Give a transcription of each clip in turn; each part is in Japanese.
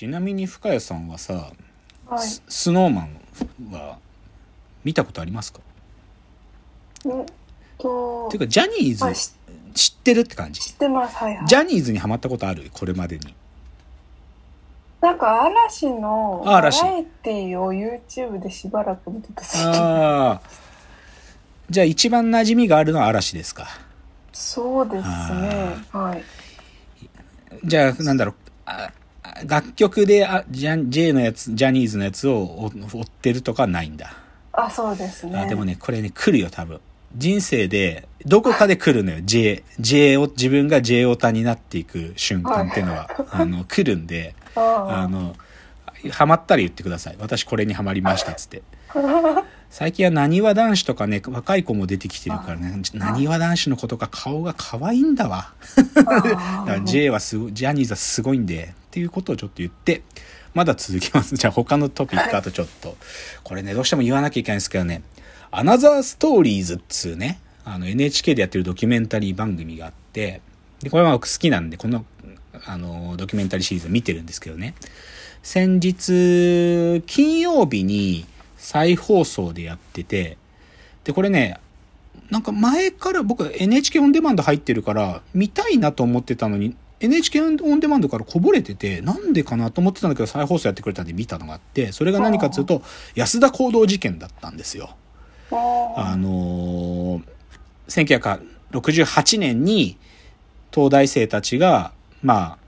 ちなみに深谷さんはさ、はい。ススノーマンは見たことありますか？うんとっていうかジャニーズ知ってるって感じ？知ってます。はいはい。ジャニーズにハマったことある？これまでに。なんか嵐のバラエティを YouTube でしばらく見てた時。ああじゃあ一番馴染みがあるのは嵐ですか？そうですね。はい。じゃあなんだろう。ああ楽曲であジャン J のやつジャニーズのやつを追追ってるとかはないんだあ、そうですね。あでもね、これね、来るよ、多分。人生で、どこかで来るのよ。J、J を、自分が J オタになっていく瞬間っていうのは、あの、来るんで、ああの、ハマったら言ってください。私これにハマりました、つって。最近は何わ男子とかね、若い子も出てきてるからね、何わ男子の子とか顔が可愛いんだわ。だから J はすごい、ジャニーズはすごいんで、っていうことをちょっと言って、まだ続きます。じゃあ他のトピックあとちょっと。これね、どうしても言わなきゃいけないんですけどね、アナザーストーリーズっつうね、あの NHK でやってるドキュメンタリー番組があって、で、これは僕好きなんで、この、あの、ドキュメンタリーシリーズ見てるんですけどね。先日、金曜日に再放送でやってて、で、これね、なんか前から僕 NHK オンデマンド入ってるから見たいなと思ってたのに NHK オンデマンドからこぼれててなんでかなと思ってたんだけど再放送やってくれたんで見たのがあってそれが何かっていうと安田講堂事件だったんですよ。ああのー、1968年に東大生たちがま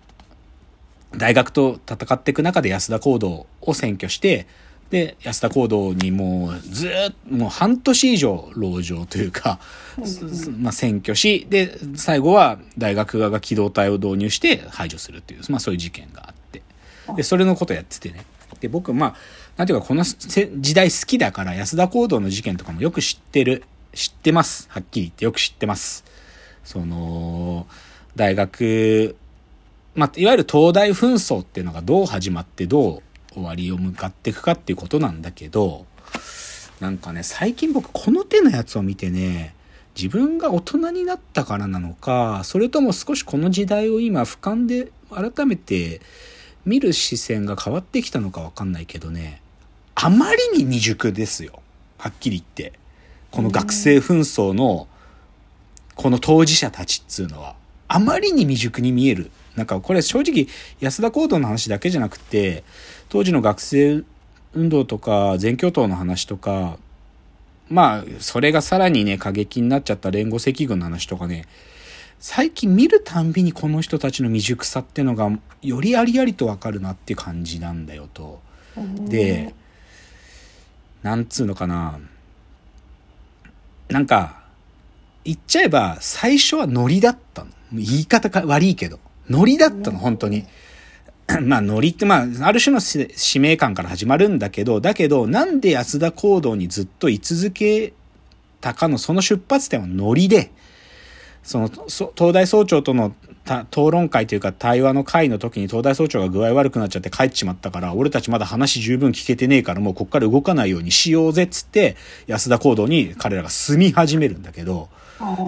あ大学と戦っていく中で安田講堂を占拠してで安田講堂にもうずーっともう半年以上籠城というか、すまあ、占拠しで最後は大学側が機動隊を導入して排除するっていう、まあ、そういう事件があって。でそれのことやっててね。で僕まあなんていうかこのせ時代好きだから安田講堂の事件とかもよく知ってる知ってます。はっきり言ってよく知ってます。その大学まあ、いわゆる東大紛争っていうのがどう始まってどう終わりを向かっていくかっていうことなんだけど、なんかね、最近僕この手のやつを見てね、自分が大人になったからなのか、それとも少しこの時代を今俯瞰で改めて見る視線が変わってきたのかわかんないけどね、あまりに未熟ですよ。はっきり言って。この学生紛争の、この当事者たちっつうのは、あまりに未熟に見える。なんかこれ正直安田講堂の話だけじゃなくて、当時の学生運動とか全共闘の話とか、まあ、それがさらにね、過激になっちゃった連合赤軍の話とかね、最近見るたんびにこの人たちの未熟さってのが、よりありありとわかるなって感じなんだよと。で、なんつうのかな。なんか、言っちゃえば、最初はノリだったの。言い方か悪いけど。ノリだったの、本当に。まあ、ノリって、まあ、ある種の使命感から始まるんだけど、だけど、なんで安田講堂にずっと居続けたかの、その出発点はノリで、その、そ東大総長との討論会というか対話の会の時に東大総長が具合悪くなっちゃって帰っちまったから、俺たちまだ話十分聞けてねえからもうこっから動かないようにしようぜっつって、安田講堂に彼らが住み始めるんだけど、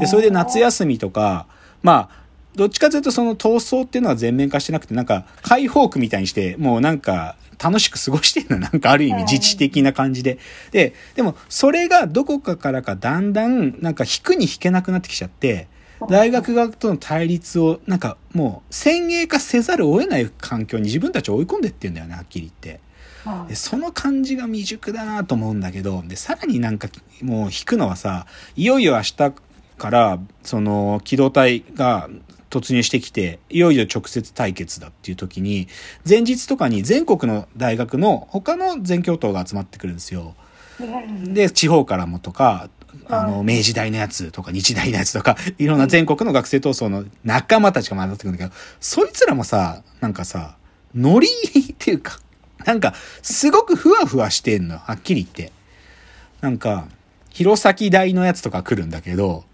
で、それで夏休みとか、まあ、どっちかというとその闘争っていうのは全面化してなくて、なんか解放区みたいにして、もうなんか楽しく過ごしてるの。なんかある意味自治的な感じで。で、でもそれがどこかからかだんだんなんか引くに引けなくなってきちゃって、大学側との対立をなんかもう先鋭化せざるを得ない環境に自分たちを追い込んでってんだよね、はっきり言って。でその感じが未熟だなと思うんだけど、で、さらになんかもう引くのはさ、いよいよ明日から、その、機動隊が突入してきて、いよいよ直接対決だっていう時に、前日とかに全国の大学の他の全教頭が集まってくるんですよ。で、地方からもとか、あの、明治大のやつとか、日大のやつとか、いろんな全国の学生闘争の仲間たちが混ざってくるんだけど、そいつらもさ、なんかさ、ノリっていうか、なんか、すごくふわふわしてんの、はっきり言って。なんか、弘前大のやつとか来るんだけど、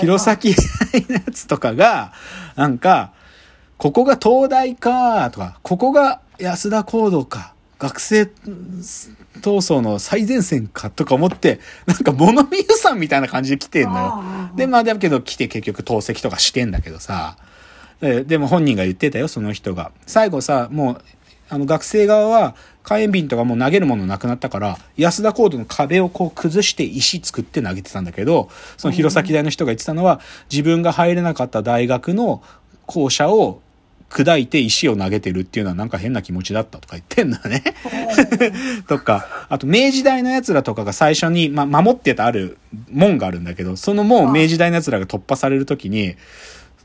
弘前大のやつとかが、なんか、ここが東大か、とか、ここが安田講堂か、学生闘争の最前線かとか思って、なんか物見湯さんみたいな感じで来てんのよ。で、まあだけど来て結局透析とかしてんだけどさ、ででも本人が言ってたよ、その人が。最後さ、もう、あの学生側は火炎瓶とかもう投げるものなくなったから、安田コードの壁をこう崩して石作って投げてたんだけど、その弘前大の人が言ってたのは、自分が入れなかった大学の校舎を砕いて石を投げてるっていうのはなんか変な気持ちだったとか言ってんだよね。とか、あと明治大の奴らとかが最初に、ま、守ってたある門があるんだけど、その門を明治大の奴らが突破されるときに、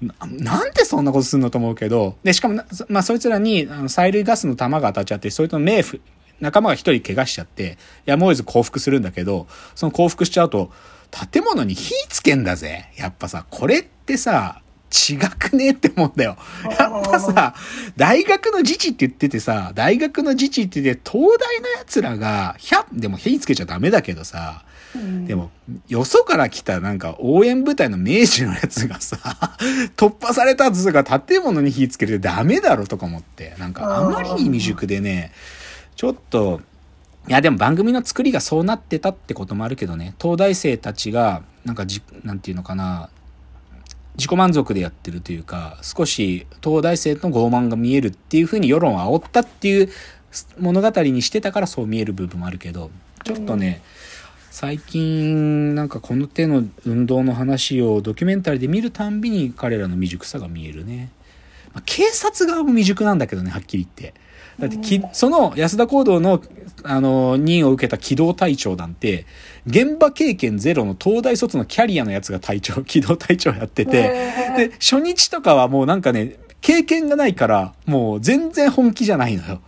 ななんでそんなことすんのと思うけど、で、しかもな、まあ、そいつらに、あの、催涙ガスの弾が当たっちゃって、そいつの目ふ、仲間が一人怪我しちゃって、やむを得ず降伏するんだけど、その降伏しちゃうと、建物に火つけんだぜ。やっぱさ、これってさ、違くねって思うんだよ。やっぱさ、大学の自治って言っててさ、大学の自治って言って、東大の奴らが、ひゃ、でも火つけちゃダメだけどさ、でも、よそから来たなんか応援部隊の明治のやつがさ、突破されたとから建物に火つけるってダメだろとか思って、なんかあまりに未熟でね、ちょっと、いやでも番組の作りがそうなってたってこともあるけどね、東大生たちが、なんかじ、なんていうのかな、自己満足でやってるというか、少し東大生の傲慢が見えるっていう風に世論を煽ったっていう物語にしてたからそう見える部分もあるけど、ちょっとね、最近なんかこの手の運動の話をドキュメンタリーで見るたんびに彼らの未熟さが見えるね。まあ、警察側も未熟なんだけどね、はっきり言って。だってき、その安田講堂の、あの、任を受けた機動隊長なんて、現場経験ゼロの東大卒のキャリアのやつが隊長、機動隊長やってて、で、初日とかはもうなんかね、経験がないから、もう全然本気じゃないのよ。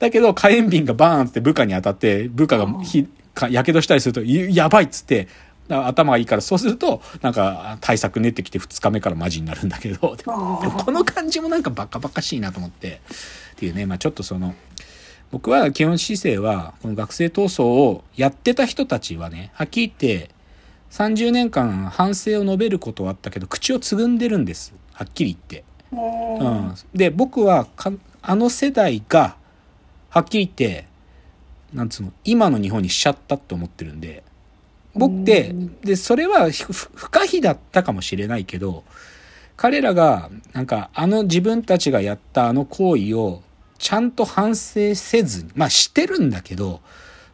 だけど、火炎瓶がバーンって部下に当たって、部下がひ、か、やけどしたりすると、いやばいっつって、頭がいいから、そうすると、なんか、対策練ってきて2日目からマジになるんだけど、この感じもなんかバカバカしいなと思って、っていうね、まあちょっとその、僕は基本姿勢は、この学生闘争をやってた人たちはね、はっきり言って、30年間反省を述べることはあったけど、口をつぐんでるんです。はっきり言って。うん、で僕はかあの世代がはっきり言ってなんつうの今の日本にしちゃったって思ってるんで僕ってでそれはふ不可避だったかもしれないけど彼らがなんかあの自分たちがやったあの行為をちゃんと反省せずにまあしてるんだけど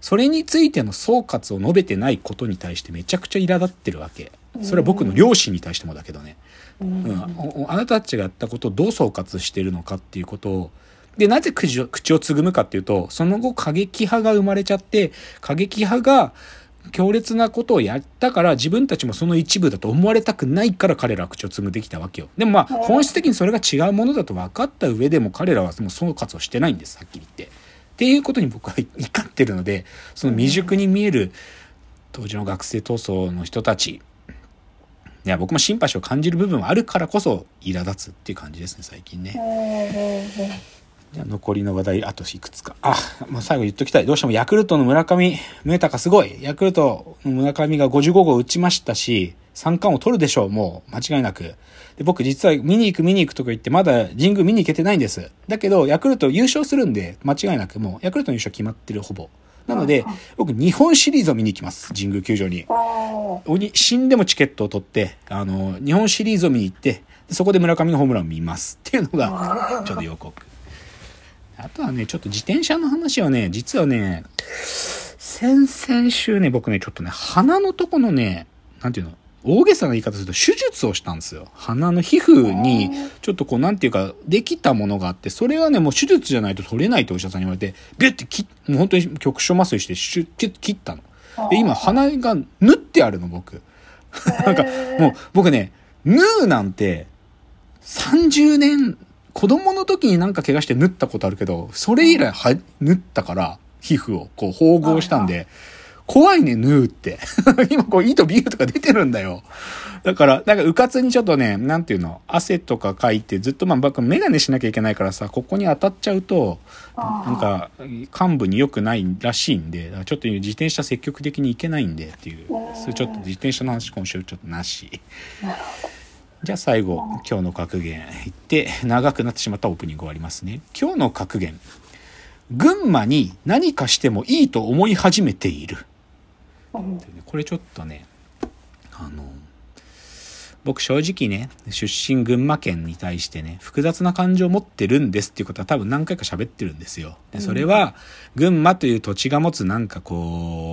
それについての総括を述べてないことに対してめちゃくちゃ苛立ってるわけ。それは僕の両親に対してもだけどね。うん、あなたたちがやったことをどう総括してるのかっていうことをでなぜ口を口をつぐむかっていうとその後過激派が生まれちゃって過激派が強烈なことをやったから自分たちもその一部だと思われたくないから彼らは口をつぐできたわけよでもまあ本質的にそれが違うものだと分かった上でも彼らはもう総括をしてないんですはっきり言って。っていうことに僕は怒ってるのでその未熟に見える当時の学生闘争の人たちいや僕もシンパシーを感じる部分はあるからこそ苛立つっていう感じですね最近ね。じゃあ残りの話題あといくつか。あ、もう最後言っときたい。どうしてもヤクルトの村上宗隆すごい。ヤクルトの村上が55号打ちましたし、三冠を取るでしょう、もう。間違いなく。で、僕実は見に行く見に行くとか言ってまだ神宮見に行けてないんです。だけど、ヤクルト優勝するんで、間違いなくもう、ヤクルトの優勝決まってる、ほぼ。なので、僕日本シリーズを見に行きます。神宮球場に。鬼死んでもチケットを取って、あの、日本シリーズを見に行って、そこで村上のホームランを見ます。っていうのが、ちょっと予告。あとはね、ちょっと自転車の話はね、実はね、先々週ね、僕ね、ちょっとね、鼻のとこのね、なんていうの、大げさな言い方すると手術をしたんですよ。鼻の皮膚に、ちょっとこう、なんていうか、できたものがあって、それはね、もう手術じゃないと取れないってお医者さんに言われて、ビュッて切っ、もう本当に局所麻酔して、シュッ、キュッ切ったの。で、今、鼻が縫ってあるの、僕。なんか、もう、僕ね、縫うなんて、30年、子供の時になんか怪我して縫ったことあるけど、それ以来は、縫ったから、皮膚をこう縫合したんで、怖いね、縫うって。今こう、糸ビューとか出てるんだよ。だから、なんか、うかつにちょっとね、なんていうの、汗とかかいて、ずっとまあ、僕、メガネしなきゃいけないからさ、ここに当たっちゃうと、なんか、幹部に良くないらしいんで、ちょっと自転車積極的に行けないんでっていう、それちょっと自転車の話今週ちょっとなし。じゃあ最後、今日の格言言って、長くなってしまったオープニング終わりますね。今日の格言。群馬に何かしてもいいと思い始めている。これちょっとね、あの、僕正直ね、出身群馬県に対してね、複雑な感情を持ってるんですっていうことは多分何回か喋ってるんですよ。で、それは、群馬という土地が持つなんかこう、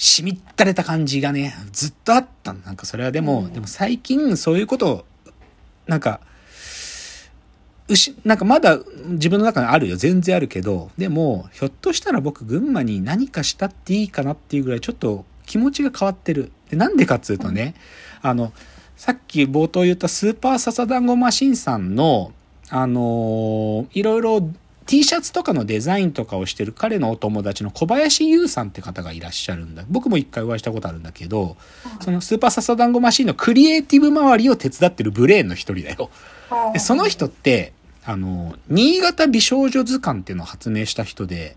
しみったれた感じがね、ずっとあったなんかそれはでも、でも最近そういうことを、なんか、うし、なんかまだ自分の中にあるよ。全然あるけど、でも、ひょっとしたら僕、群馬に何かしたっていいかなっていうぐらい、ちょっと気持ちが変わってる。で、なんでかっつうとね、あの、さっき冒頭言ったスーパーササダンゴマシンさんの、あのいろいろ T シャツとかのデザインとかをしてる彼のお友達の小林優さんって方がいらっしゃるんだ。僕も一回お会いしたことあるんだけど、そのスーパーササダンゴマシンのクリエイティブ周りを手伝ってるブレーンの一人だよ。でその人って、あの、新潟美少女図鑑っていうのを発明した人で、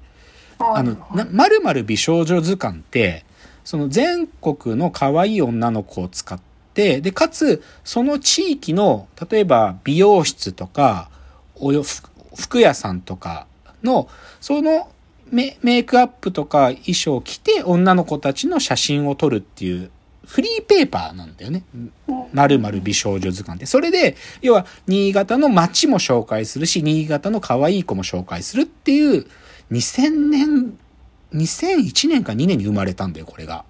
あの、な、まるまる美少女図鑑って、その全国の可愛い女の子を使って、で、かつ、その地域の、例えば美容室とか、およ、ふ服屋さんとかの、そのメメイクアップとか衣装を着て女の子たちの写真を撮るっていうフリーペーパーなんだよね。まるまる美少女図鑑って。それで、要は、新潟の街も紹介するし、新潟の可愛い子も紹介するっていう、2000年、2001年か2年に生まれたんだよ、これが。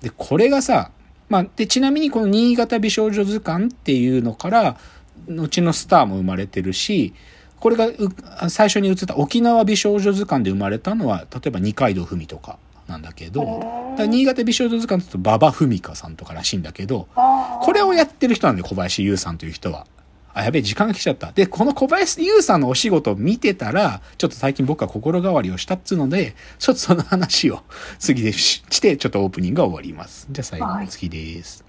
で、これがさ、まあ、で、ちなみにこの新潟美少女図鑑っていうのから、後のスターも生まれてるし、これがう最初に映った沖縄美少女図鑑で生まれたのは、例えば二階堂ふみとかなんだけど、新潟美少女図鑑って馬場文香さんとからしいんだけど、これをやってる人なんだよ、小林優さんという人は。あ、やべえ、時間が来ちゃった。で、この小林優さんのお仕事を見てたら、ちょっと最近僕は心変わりをしたっつうので、ちょっとその話を次でしして、ちょっとオープニングが終わります。じゃあ最後はい次です。